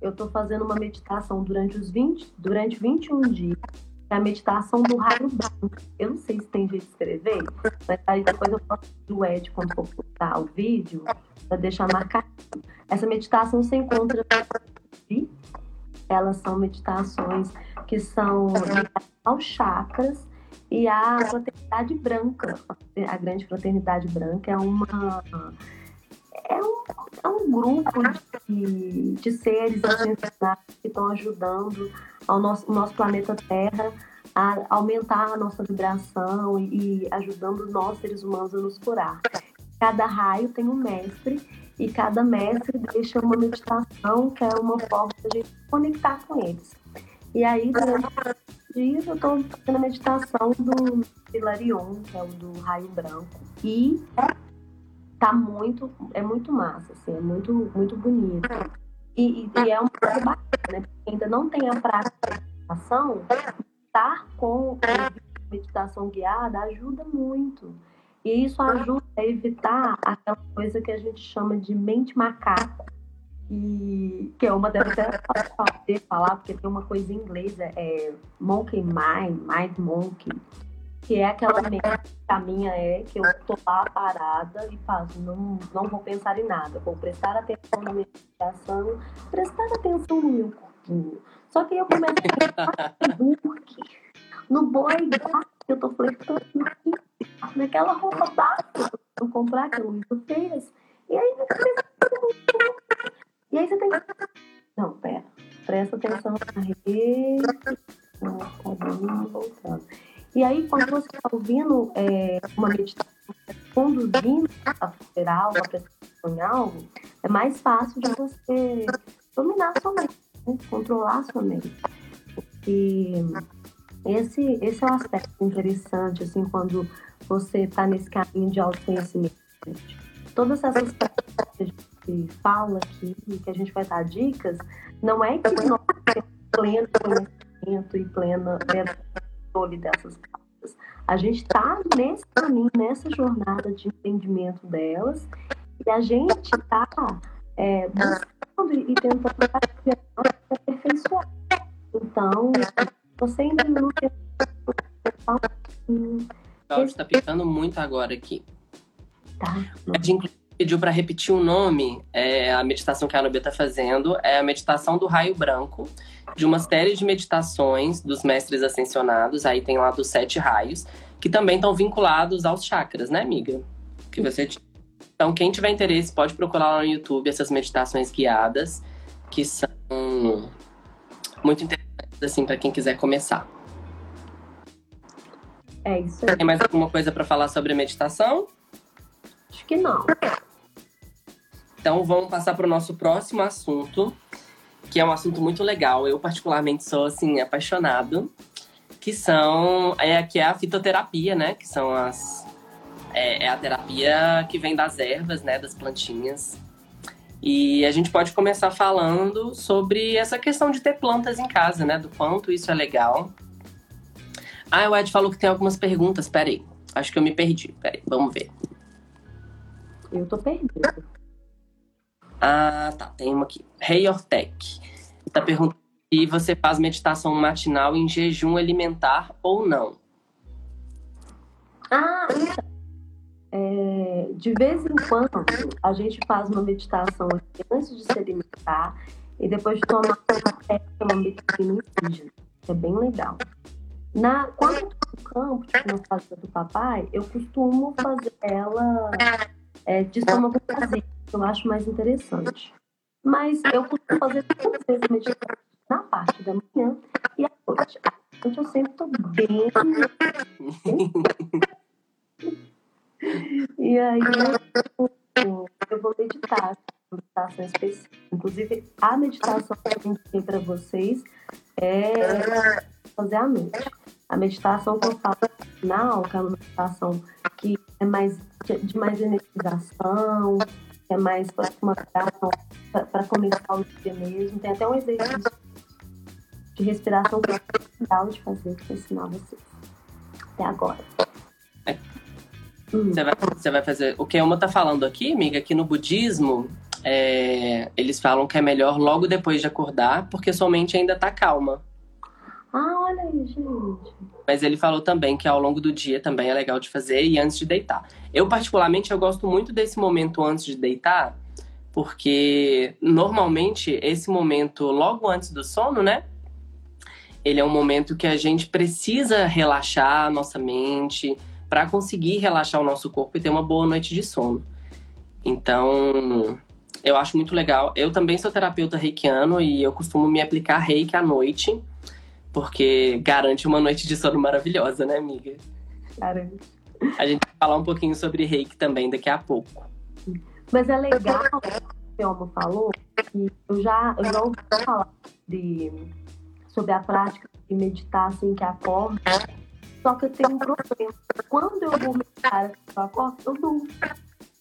Eu estou fazendo uma meditação durante os 20, durante 21 dias. É a meditação do raio branco. Eu não sei se tem jeito de escrever, mas aí depois eu posso do Ed quando for postar o vídeo para deixar marcado. Essa meditação se encontra elas são meditações que são aos chakras e a fraternidade branca. A grande fraternidade branca é uma é um, é um grupo de, de seres que estão ajudando ao nosso, o nosso planeta Terra a aumentar a nossa vibração e, ajudando nós, seres humanos, a nos curar. Cada raio tem um mestre e cada mestre deixa uma meditação que é uma forma de conectar com eles. E aí, durante dias, eu estou fazendo a meditação do Hilarion, que é o do raio branco. E tá muito, é muito massa, assim, é muito, muito bonito. E, e é uma coisa bacana, né? Porque ainda não tem a prática de meditação, estar com meditação guiada ajuda muito. E isso ajuda a evitar aquela coisa que a gente chama de mente macaco. E que é uma deve até falar, porque tem uma coisa em inglês, é, é monkey mind, mind monkey, que é aquela mente que a minha é que eu tô lá parada e faço, não, não vou pensar em nada, vou prestar atenção na minha respiração, prestar atenção no meu corpinho. Só que eu começo a pensar no boi que eu tô flertando naquela roupa básica que eu comprar, que o Luiz fez. E aí E aí você tem que. Não, pera. Presta atenção na rede. Não, tá voltando. E aí, quando você está ouvindo é, uma meditação conduzindo a federal, a prestação em algo, é mais fácil de você dominar a sua mente, né? controlar a sua mente. Porque esse, esse é um aspecto interessante, assim, quando você está nesse caminho de autoconhecimento. Todas essas práticas que a gente fala aqui, que a gente vai dar dicas, não é que nós temos pleno conhecimento e plena controle dessas práticas. A gente está nesse caminho, nessa jornada de entendimento delas, e a gente está é, buscando e tentando aperfeiçoar. Então, você ainda não tem o áudio tá picando muito agora aqui. Tá. A gente pediu para repetir o nome, é, a meditação que a Nubia tá fazendo é a meditação do raio branco, de uma série de meditações dos mestres ascensionados, aí tem lá dos sete raios, que também estão vinculados aos chakras, né, amiga? Que você Então, quem tiver interesse, pode procurar lá no YouTube essas meditações guiadas, que são muito interessantes, assim, para quem quiser começar. É isso aí. Tem mais alguma coisa para falar sobre meditação? Acho que não. Então vamos passar para o nosso próximo assunto, que é um assunto muito legal. Eu particularmente sou assim apaixonado, que são é que é a fitoterapia, né? Que são as é, é a terapia que vem das ervas, né? Das plantinhas. E a gente pode começar falando sobre essa questão de ter plantas em casa, né? Do quanto isso é legal. Ah, o Ed falou que tem algumas perguntas. Peraí. Acho que eu me perdi. Peraí, vamos ver. Eu tô perdida. Ah, tá. Tem uma aqui. Hey Ortec. Tá perguntando se você faz meditação matinal em jejum alimentar ou não. Ah. É, de vez em quando, a gente faz uma meditação aqui antes de se alimentar e depois de tomar um uma medicina indígena. É bem legal. Na, quando eu tô no campo, tipo, na casa do papai, eu costumo fazer ela é, de estômago vazio, eu acho mais interessante. Mas eu costumo fazer duas vezes meditação na parte da manhã e à noite. Noite eu sempre tô bem. e aí eu, eu vou meditar, meditação específica. Inclusive, a meditação que eu indiquei para vocês é fazer à noite. A meditação que eu falo final, que é uma meditação que é mais de mais energização, que é mais para uma para começar o dia mesmo. Tem até um exercício de respiração que é legal de fazer, que eu ensinar vocês. Até agora. É. Hum. Você, vai, você vai fazer. O que a Uma tá falando aqui, amiga, que no budismo é, eles falam que é melhor logo depois de acordar, porque sua mente ainda tá calma. Ah, olha aí, gente. Mas ele falou também que ao longo do dia também é legal de fazer e antes de deitar. Eu, particularmente, eu gosto muito desse momento antes de deitar, porque normalmente esse momento logo antes do sono, né? Ele é um momento que a gente precisa relaxar a nossa mente para conseguir relaxar o nosso corpo e ter uma boa noite de sono. Então, eu acho muito legal. Eu também sou terapeuta reikiano e eu costumo me aplicar reiki à noite porque garante uma noite de sono maravilhosa, né, amiga? Garante. A gente vai falar um pouquinho sobre reiki também daqui a pouco. Mas é legal o que o falou, que eu já, eu já ouvi falar de, sobre a prática de meditar assim que acorda. Só que eu tenho um problema. Quando eu vou meditar assim que eu acordo, eu durmo.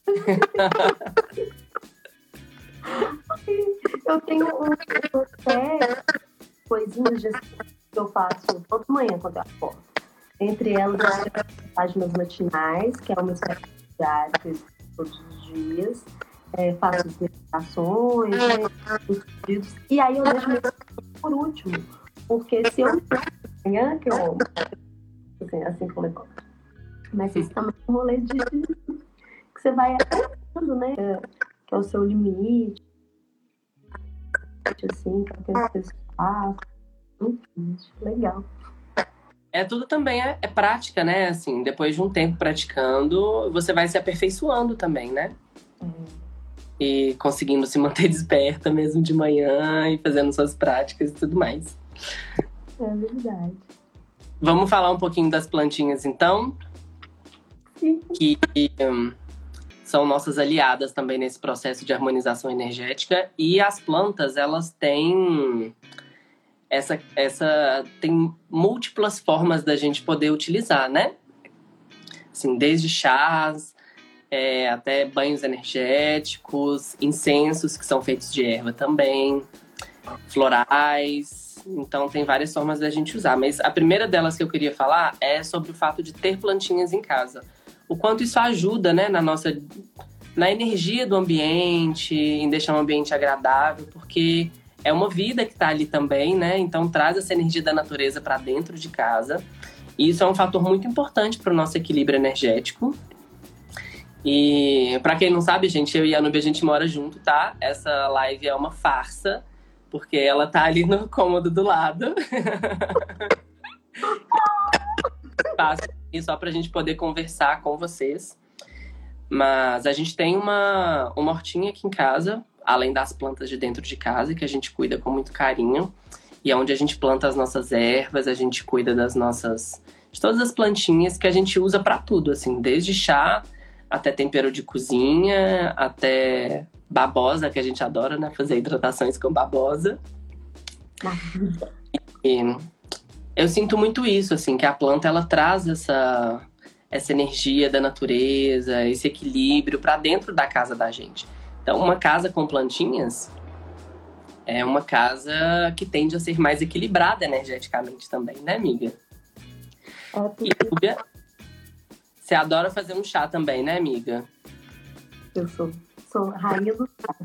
eu tenho um, um coisinhas de que eu faço toda manhã quando eu acordo. Entre elas, as páginas matinais, que é uma espécie diária todos os dias. É, faço as meditações, né, os pedidos. E aí eu deixo por último. Porque se eu manhã, que eu assim, assim que eu levanto. Mas isso também é um rolê de que você vai aprendendo, né? Que é o seu limite. Assim, que é o que as legal. É tudo também é, é, prática, né? Assim, depois de um tempo praticando, você vai se aperfeiçoando também, né? Uhum. E conseguindo se manter desperta mesmo de manhã e fazendo suas práticas e tudo mais. É verdade. Vamos falar um pouquinho das plantinhas então? Sim. Que um, são nossas aliadas também nesse processo de harmonização energética. E as plantas, elas têm essa, essa tem múltiplas formas da gente poder utilizar, né? Assim, desde chás é, até banhos energéticos, incensos que são feitos de erva também, florais. Então tem várias formas da gente usar. Mas a primeira delas que eu queria falar é sobre o fato de ter plantinhas em casa. O quanto isso ajuda, né, na nossa na energia do ambiente, em deixar um ambiente agradável, porque é uma vida que está ali também, né? Então traz essa energia da natureza para dentro de casa. E isso é um fator muito importante para o nosso equilíbrio energético. E para quem não sabe, gente, eu e a Nubia a gente mora junto, tá? Essa live é uma farsa, porque ela tá ali no cômodo do lado. Faço e só pra gente poder conversar com vocês. Mas a gente tem uma, uma hortinha aqui em casa, além das plantas de dentro de casa, que a gente cuida com muito carinho. E é onde a gente planta as nossas ervas, a gente cuida das nossas. de todas as plantinhas que a gente usa para tudo, assim, desde chá até tempero de cozinha, até babosa, que a gente adora, né? Fazer hidratações com babosa. E eu sinto muito isso, assim, que a planta ela traz essa, essa energia da natureza, esse equilíbrio para dentro da casa da gente. Então, uma casa com plantinhas é uma casa que tende a ser mais equilibrada energeticamente também, né, amiga? Porque... E Lúbia, você adora fazer um chá também, né, amiga? Eu sou, sou rainha do chá.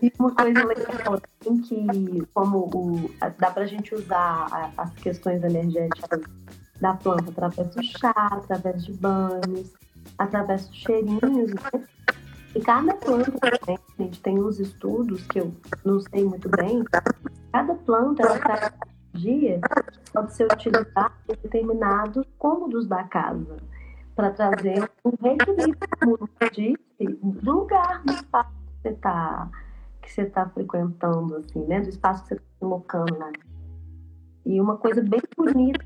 e uma coisa legal assim que como o, dá pra gente usar as questões energéticas da planta através do chá, através de banhos, através dos cheirinhos, né? E cada planta também, a gente tem uns estudos que eu não sei muito bem, cada planta ela traz energia pode ser utilizada em determinados cômodos da casa para trazer um reequilíbrio, como eu disse, do lugar, do espaço que você está que você está frequentando, assim, né? Do espaço que você está colocando lá. E uma coisa bem bonita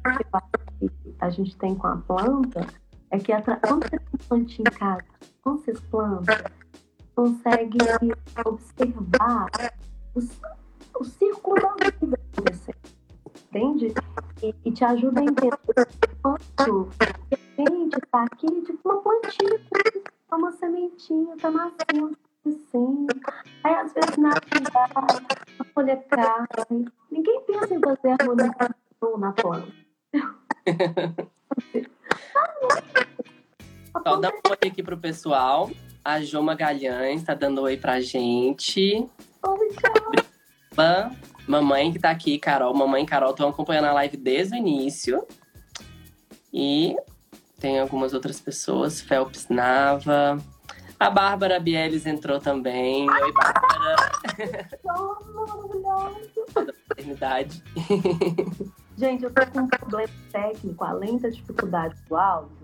que a gente tem com a planta é que quando você tem plantinha em casa, quando vocês plantam, consegue observar o, o círculo da vida acontecendo. Entende? E, e, te ajuda a entender quanto gente está aqui, tipo uma plantinha, uma sementinha, está nascendo, crescendo. Aí às vezes nasce a folha cai. Ninguém pensa em fazer harmonização na planta. Só dá um oi aqui pro pessoal. A Jo Magalhães tá dando oi pra gente. Oi, tchau. Mamãe que tá aqui, Carol. Mamãe e Carol estão acompanhando a live desde o início. E tem algumas outras pessoas. Felps Nava. A Bárbara Bieles entrou também. Oi, Bárbara. Da paternidade. Gente, eu tô com um problema técnico, além da dificuldade do áudio.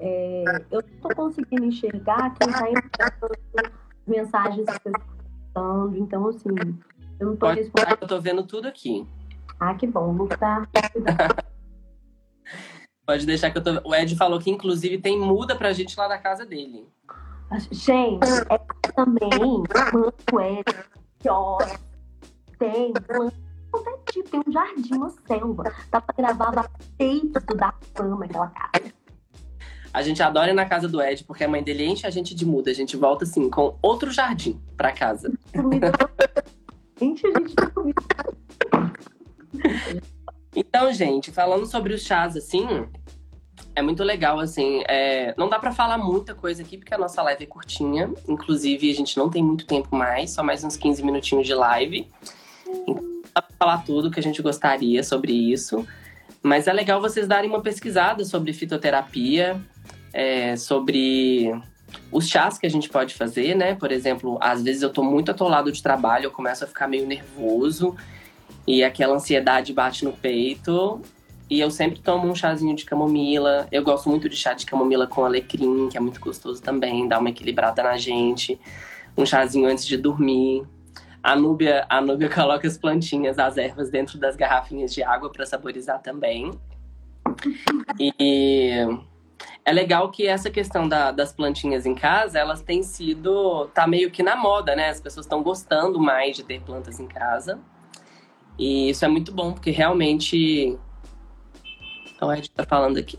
É, eu não tô conseguindo enxergar quem tá entrando mensagens que eu Então, assim, eu não tô Pode, respondendo. Eu tô vendo tudo aqui. Ah, que bom. O tá. Pode deixar que eu tô. O Ed falou que, inclusive, tem muda pra gente lá da casa dele. Gente, é também quanto é que tem qualquer tipo, tem um jardim, uma selva. Dá pra gravar peito da fama aquela casa. A gente adora ir na casa do Ed, porque a mãe dele enche a gente de muda. A gente volta assim, com outro jardim pra casa. enche a gente de comida. Então, gente, falando sobre os chás, assim, é muito legal, assim. É... Não dá para falar muita coisa aqui, porque a nossa live é curtinha. Inclusive, a gente não tem muito tempo mais, só mais uns 15 minutinhos de live. Então, dá pra falar tudo que a gente gostaria sobre isso. Mas é legal vocês darem uma pesquisada sobre fitoterapia, é, sobre os chás que a gente pode fazer, né? Por exemplo, às vezes eu tô muito atolado de trabalho, eu começo a ficar meio nervoso e aquela ansiedade bate no peito. E eu sempre tomo um chazinho de camomila. Eu gosto muito de chá de camomila com alecrim, que é muito gostoso também, dá uma equilibrada na gente. Um chazinho antes de dormir. A Núbia, a Núbia coloca as plantinhas, as ervas dentro das garrafinhas de água para saborizar também. E é legal que essa questão da, das plantinhas em casa, elas têm sido. tá meio que na moda, né? As pessoas estão gostando mais de ter plantas em casa. E isso é muito bom, porque realmente então, o Ed tá falando aqui.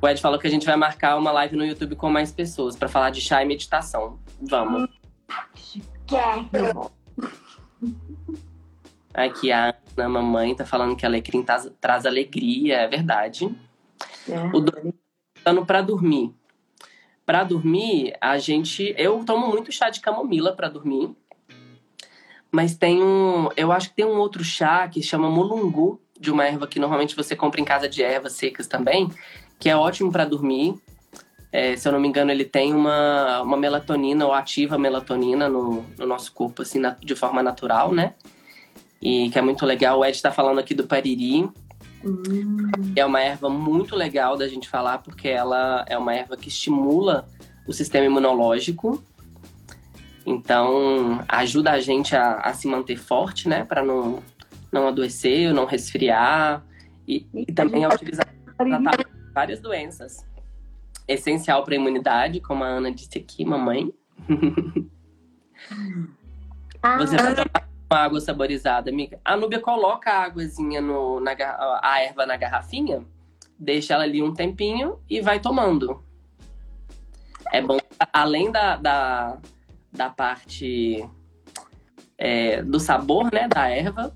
O Ed falou que a gente vai marcar uma live no YouTube com mais pessoas para falar de chá e meditação. Vamos. Aqui a Ana, mamãe, tá falando que alecrim traz, traz alegria, é verdade. É. O dando para dormir. Para dormir, a gente, eu tomo muito chá de camomila para dormir. Mas tem um, eu acho que tem um outro chá que chama mulungu, de uma erva que normalmente você compra em casa de ervas secas também, que é ótimo para dormir. É, se eu não me engano, ele tem uma, uma melatonina ou ativa melatonina no, no nosso corpo, assim, na, de forma natural, né? E que é muito legal. O Ed está falando aqui do pariri. Hum. É uma erva muito legal da gente falar, porque ela é uma erva que estimula o sistema imunológico. Então, ajuda a gente a, a se manter forte, né? Para não, não adoecer, não resfriar. E, e também é utilizado para tratar várias doenças. Essencial para a imunidade, como a Ana disse aqui, mamãe. Ah. Você vai tomar água saborizada, amiga. A Núbia coloca a águazinha no, na, a erva na garrafinha, deixa ela ali um tempinho e vai tomando. É bom, além da, da, da parte é, do sabor, né, da erva,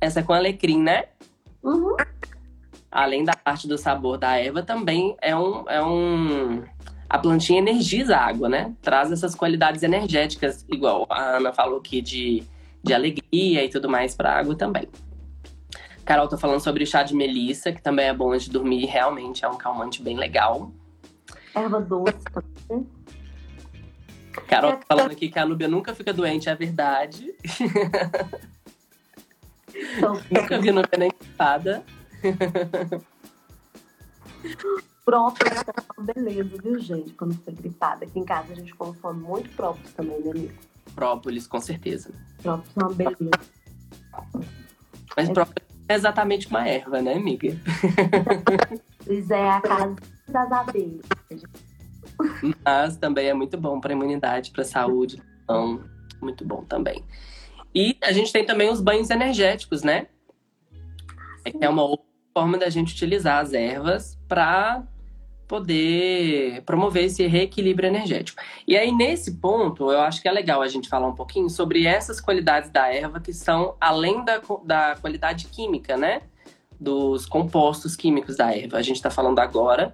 essa é com alecrim, né? Uhum. Além da parte do sabor da erva, também é um, é um. A plantinha energiza a água, né? Traz essas qualidades energéticas, igual a Ana falou aqui, de, de alegria e tudo mais para água também. Carol tá falando sobre o chá de melissa, que também é bom antes de dormir, realmente é um calmante bem legal. Erva doce também. Carol tá falando aqui que a Núbia nunca fica doente, é verdade. Então, nunca vi Núbia nem gripada. própolis é uma beleza, viu, gente? Quando fica gripada. Aqui em casa a gente consome muito própolis também, né, amigo? Própolis, com certeza. Própolis é uma beleza. Mas própolis é exatamente uma erva, né, amiga? Própolis é a casa das abelhas. Mas também é muito bom para imunidade, para saúde. Então, muito bom também. E a gente tem também os banhos energéticos, né? É que é uma outra forma da gente utilizar as ervas para poder promover esse reequilíbrio energético. E aí, nesse ponto, eu acho que é legal a gente falar um pouquinho sobre essas qualidades da erva que são além da, da qualidade química, né? Dos compostos químicos da erva. A gente está falando agora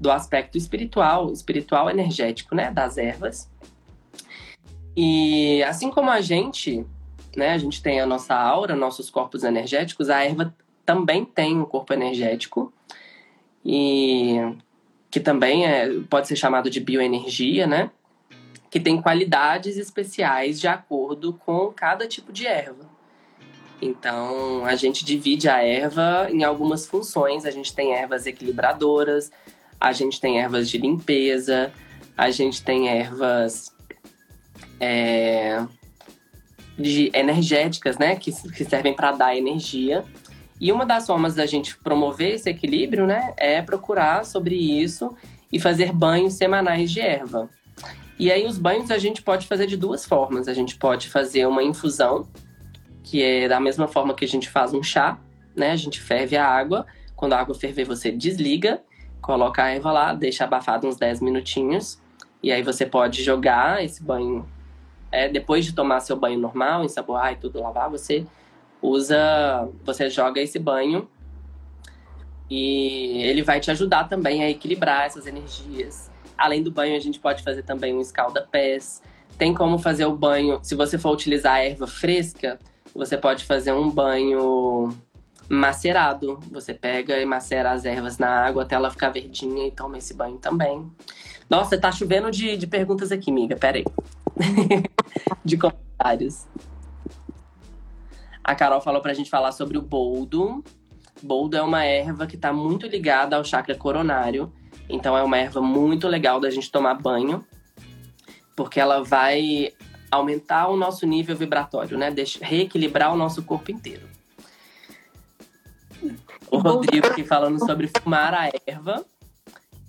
do aspecto espiritual, espiritual energético, né? Das ervas. E assim como a gente, né? A gente tem a nossa aura, nossos corpos energéticos, a erva também tem um corpo energético. E que também é, pode ser chamado de bioenergia, né? Que tem qualidades especiais de acordo com cada tipo de erva. Então, a gente divide a erva em algumas funções. A gente tem ervas equilibradoras, a gente tem ervas de limpeza, a gente tem ervas é, de energéticas, né? Que, que servem para dar energia. E uma das formas da gente promover esse equilíbrio, né, é procurar sobre isso e fazer banhos semanais de erva. E aí os banhos a gente pode fazer de duas formas. A gente pode fazer uma infusão, que é da mesma forma que a gente faz um chá, né? A gente ferve a água. Quando a água ferver, você desliga, coloca a erva lá, deixa abafado uns 10 minutinhos. E aí você pode jogar esse banho. É, depois de tomar seu banho normal, ensaboar e tudo lavar, você usa, você joga esse banho e ele vai te ajudar também a equilibrar essas energias. Além do banho, a gente pode fazer também um escalda-pés. Tem como fazer o banho, se você for utilizar erva fresca, você pode fazer um banho macerado. Você pega e macera as ervas na água até ela ficar verdinha e toma esse banho também. Nossa, tá chovendo de, de perguntas aqui, amiga. Pera aí. de comentários. A Carol falou pra gente falar sobre o boldo. Boldo é uma erva que está muito ligada ao chakra coronário. Então é uma erva muito legal da gente tomar banho, porque ela vai aumentar o nosso nível vibratório, né? Deixa, reequilibrar o nosso corpo inteiro. O Rodrigo aqui falando sobre fumar a erva.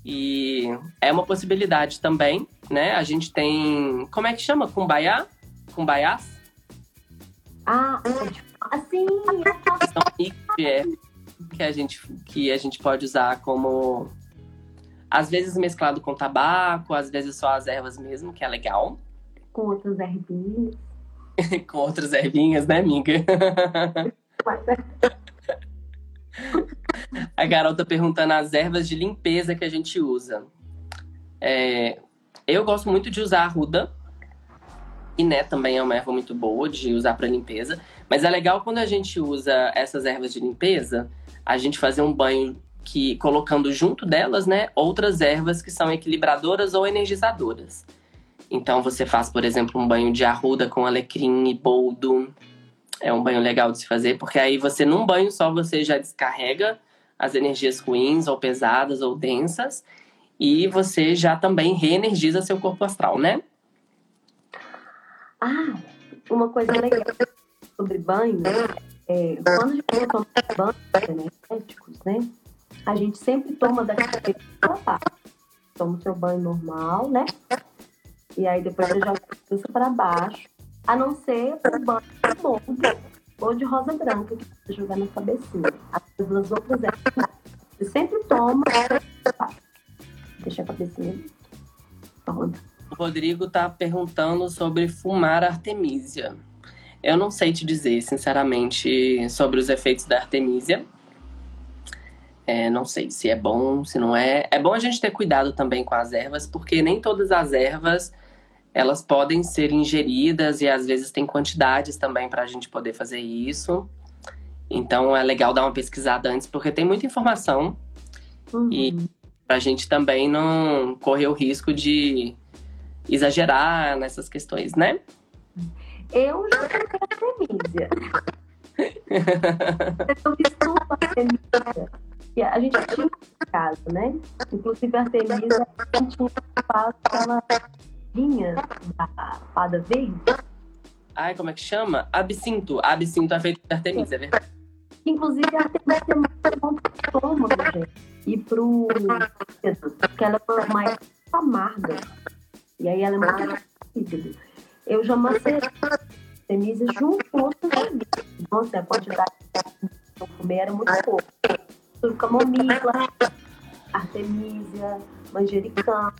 E é uma possibilidade também, né? A gente tem. Como é que chama? Cumbaiá? Cumbaiás? Ah, assim. São mix de erva que a gente que a gente pode usar como às vezes mesclado com tabaco, às vezes só as ervas mesmo, que é legal. Com outras ervinhas. com outras ervinhas, né, amiga? a Carol tá perguntando as ervas de limpeza que a gente usa. É, eu gosto muito de usar a ruda. E né, também é uma erva muito boa de usar para limpeza. Mas é legal quando a gente usa essas ervas de limpeza, a gente fazer um banho que colocando junto delas, né, outras ervas que são equilibradoras ou energizadoras. Então você faz, por exemplo, um banho de arruda com alecrim e boldo. É um banho legal de se fazer, porque aí você num banho só você já descarrega as energias ruins ou pesadas ou densas e você já também reenergiza seu corpo astral, né? Ah, uma coisa legal sobre banho, é, quando a gente toma banhos energéticos, né? A gente sempre toma daquele parte. Toma o seu banho normal, né? E aí depois você joga a cabeça para baixo. A não ser o banho de bomba ou de rosa branca que você jogar na cabecinha. As outras é. Você sempre toma Deixa a cabecinha pronta. O Rodrigo tá perguntando sobre fumar artemisia. Eu não sei te dizer, sinceramente, sobre os efeitos da artemisia. É, não sei se é bom, se não é. É bom a gente ter cuidado também com as ervas, porque nem todas as ervas elas podem ser ingeridas e às vezes tem quantidades também para a gente poder fazer isso. Então é legal dar uma pesquisada antes, porque tem muita informação Uhum. E- pra gente também não correr o risco de exagerar nessas questões, né? Eu já coloquei Artemisia. Eu tudo com Artemisia. E a gente tinha em casa, né? Inclusive a Artemisia tinha faz aquela linha da fada verde. Ai, como é que chama? Absinto. Absinto é feito de Artemisia, é verdade. Inclusive a Artemisia é muito bom pro estômago, gente. E pro porque ela é mais amarga. E aí ela é muito mais fígado. Eu já macerei a Artemisia junto com outros alimentos. Nossa, a quantidade que eu comer era muito pouco. Tudo camomila, artemisia, manjericão.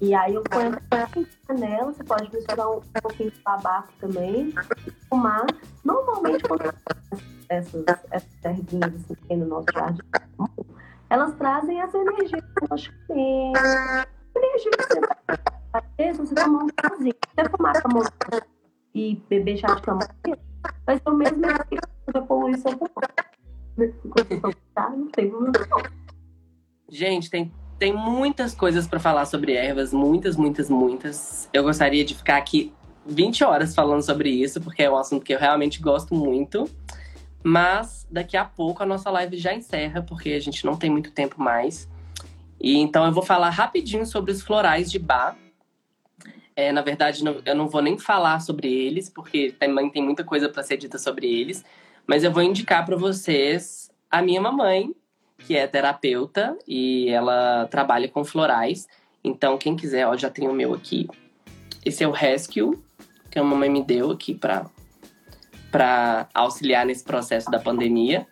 E, aí eu ponho a canela, você pode misturar um, um pouquinho de tabaco também fumar. Normalmente, quando essas, essas ervinhas assim, no nosso jardim, elas trazem essa energia que você vai ter se você um chazinho. Se fumar camomila e beber chá de camomila, vai ser o mesmo efeito. Gente, tem, tem muitas coisas pra falar sobre ervas, muitas, muitas, muitas. Eu gostaria de ficar aqui 20 horas falando sobre isso, porque é um assunto que eu realmente gosto muito. Mas daqui a pouco a nossa live já encerra, porque a gente não tem muito tempo mais. E então eu vou falar rapidinho sobre os florais de Bach. É, na verdade, não- eu não vou nem falar sobre eles, porque também tem muita coisa para ser dita sobre eles. Mas eu vou indicar para vocês a minha mamãe, que é terapeuta e ela trabalha com florais. Então, quem quiser, ó, já tem o meu aqui. Esse é o Rescue, que a mamãe me deu aqui para para auxiliar nesse processo da pandemia.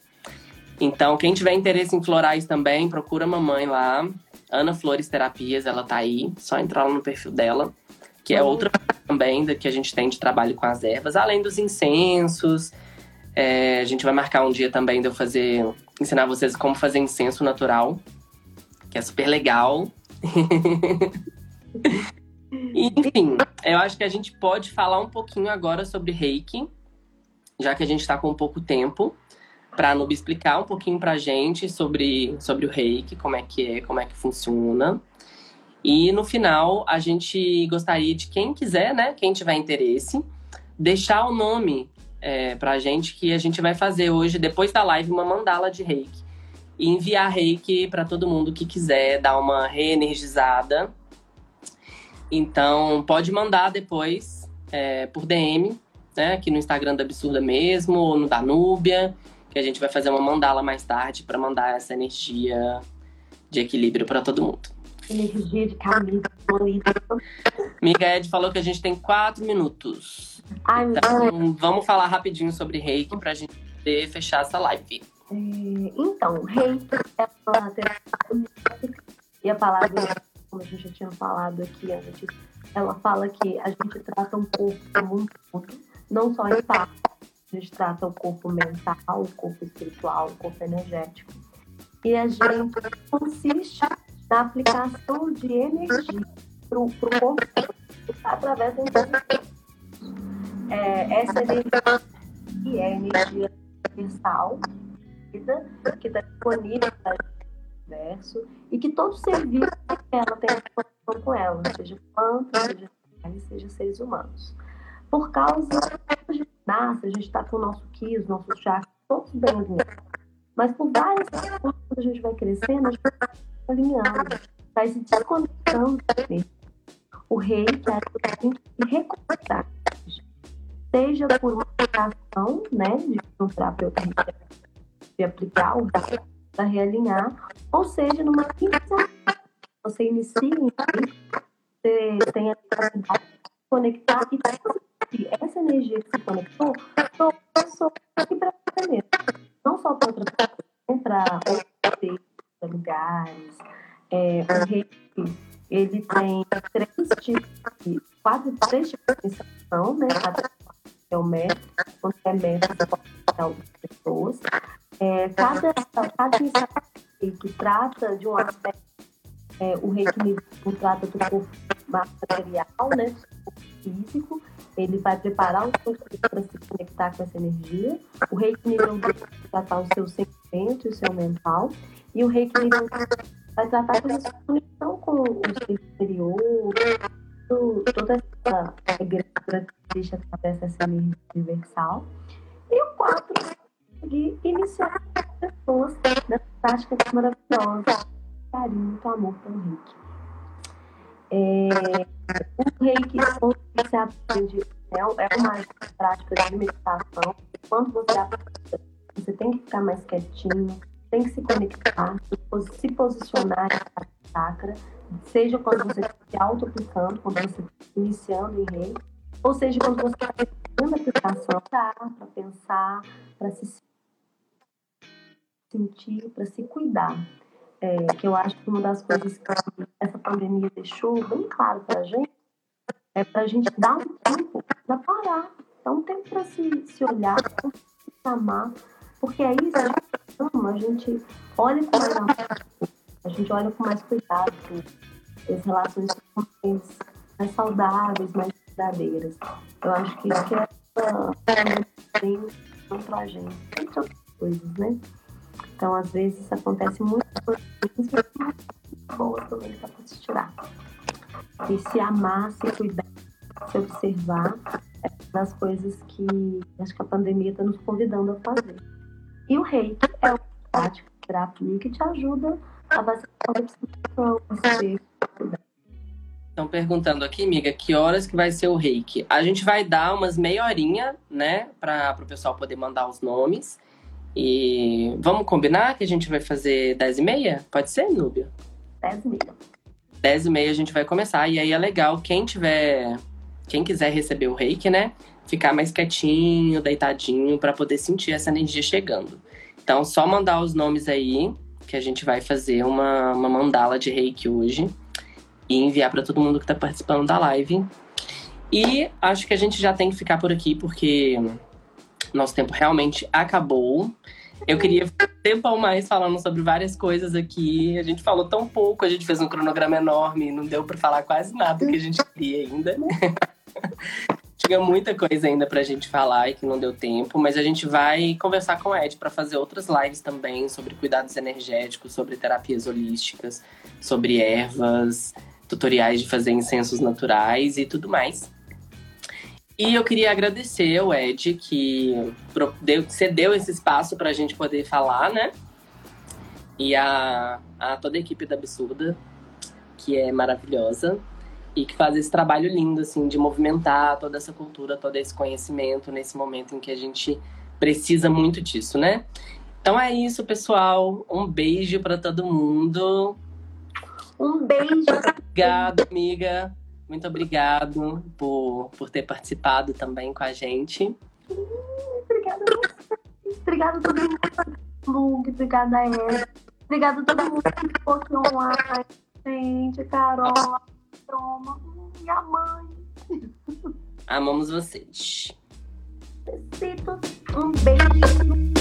Então, quem tiver interesse em florais também, procura a mamãe lá. Ana Flores Terapias, ela tá aí. Só entrar lá no perfil dela, que é Uhum. outra também da que a gente tem de trabalho com as ervas, além dos incensos. É, a gente vai marcar um dia também de eu fazer, ensinar vocês como fazer incenso natural, que é super legal. Enfim, eu acho que a gente pode falar um pouquinho agora sobre reiki, já que a gente está com pouco tempo, para a Nubi explicar um pouquinho pra gente sobre, sobre o reiki, como é que é, como é que funciona. E no final, a gente gostaria de quem quiser, né, quem tiver interesse, deixar o nome é, pra gente que a gente vai fazer hoje, depois da live, uma mandala de reiki. E enviar reiki para todo mundo que quiser dar uma reenergizada. Então, pode mandar depois é, por DM, né, aqui no Instagram da Absurda mesmo, ou no da Núbia, que a gente vai fazer uma mandala mais tarde para mandar essa energia de equilíbrio para todo mundo. Energia de camisa colorida. Miga Ed falou que a gente tem quatro minutos. Ai. Então, vamos falar rapidinho sobre reiki pra gente poder fechar essa live. É, Então, reiki é uma terapia e a palavra, como a gente já tinha falado aqui antes, ela fala que a gente trata um corpo como um todo, não só em parte, a gente trata o corpo mental, o corpo espiritual, o corpo energético. E a gente consiste na aplicação de energia para o corpo através da energia. É, essa energia que é energia universal, que está disponível para o universo e que todo ser vivo ela tem conexão com ela, seja plantas, seja animais, seja seres humanos. Por causa que a gente nasce, a gente está com o nosso ki, os nossos chakras, todos bem alinhados. Mas por várias razões, quando a gente vai crescendo, a gente vai alinhando, vai se desconectando. O rei que ajuda a gente a se reconectar. Seja por uma aplicação, né, de um terapeuta de aplicar o para realinhar, ou seja, numa iniciativa. Você inicia você tem a capacidade de conectar e transmitir essa energia que se conectou para pessoa e para você mesmo. Não só para outra pessoa, né, para outros para lugares. É, o reiki, ele tem três tipos, de, quatro, três tipos de né? Cada é o método, quando é método, você pode ajudar outras pessoas. É, cada, cada iniciação que trata de um aspecto, é, o reiki trata do corpo material, né, físico, ele vai preparar o seu corpo para se conectar com essa energia. O reiki nível 2 vai tratar o seu sentimento e o seu mental. E o reiki nível 3 vai tratar a sua conexão com o seu exterior, toda essa egrégora que existe através dessa energia universal. E o 4 conseguir iniciar as pessoas nessa prática maravilhosa, carinho, muito amor pelo reiki. É, o reiki, quando você aprende, é, é uma prática de meditação. Quando você aprende, você tem que ficar mais quietinho, tem que se conectar, se posicionar em chakra, seja quando você está se auto-aplicando, quando você está iniciando em reiki, ou seja, quando você está fazendo a aplicação para pensar, para se sentir, para se cuidar. É, que eu acho que uma das coisas que essa pandemia deixou bem claro para a gente é para a gente dar um tempo para parar, dar um tempo para se, se olhar, se amar, porque aí se a gente ama, a gente olha com mais amor, a gente olha com mais cuidado, as relações mais, mais saudáveis, mais verdadeiras. Eu acho que isso é essa tem para a gente, entre outras coisas, né? Então, às vezes, isso acontece muito boas também que dá para se tirar. E se amar, se cuidar, se observar, é uma das coisas que acho que a pandemia está nos convidando a fazer. E o reiki é uma prática terapia que te ajuda a a Estão perguntando aqui, amiga, que horas que vai ser o reiki? A gente vai dar umas meia horinha, né, para o pessoal poder mandar os nomes. E vamos combinar que a gente vai fazer 10 e meia? Pode ser, Núbia? 10 e meia. 10 e meia a gente vai começar. E aí é legal, quem tiver. Quem quiser receber o reiki, né? Ficar mais quietinho, deitadinho, para poder sentir essa energia chegando. Então, só mandar os nomes aí, que a gente vai fazer uma, uma mandala de reiki hoje. E enviar para todo mundo que tá participando da live. E acho que a gente já tem que ficar por aqui, porque nosso tempo realmente acabou. Eu queria ficar um mais falando sobre várias coisas aqui. A gente falou tão pouco, a gente fez um cronograma enorme, não deu para falar quase nada que a gente queria ainda. Tinha muita coisa ainda pra gente falar e que não deu tempo, mas a gente vai conversar com o Ed para fazer outras lives também sobre cuidados energéticos, sobre terapias holísticas, sobre ervas, tutoriais de fazer incensos naturais e tudo mais. E eu queria agradecer ao Ed que cedeu esse espaço para a gente poder falar, né? E a, a toda a equipe da Absurda, que é maravilhosa e que faz esse trabalho lindo, assim, de movimentar toda essa cultura, todo esse conhecimento nesse momento em que a gente precisa muito disso, né? Então é isso, pessoal. Um beijo para todo mundo. Um beijo. Obrigada, amiga. Muito obrigado por, por ter participado também com a gente. Obrigada Obrigada a todo mundo. Obrigada, Ed. Obrigada a todo mundo que ficou aqui online. Gente, Carol, Toma, minha mãe. Amamos vocês. Besitos. Um beijo.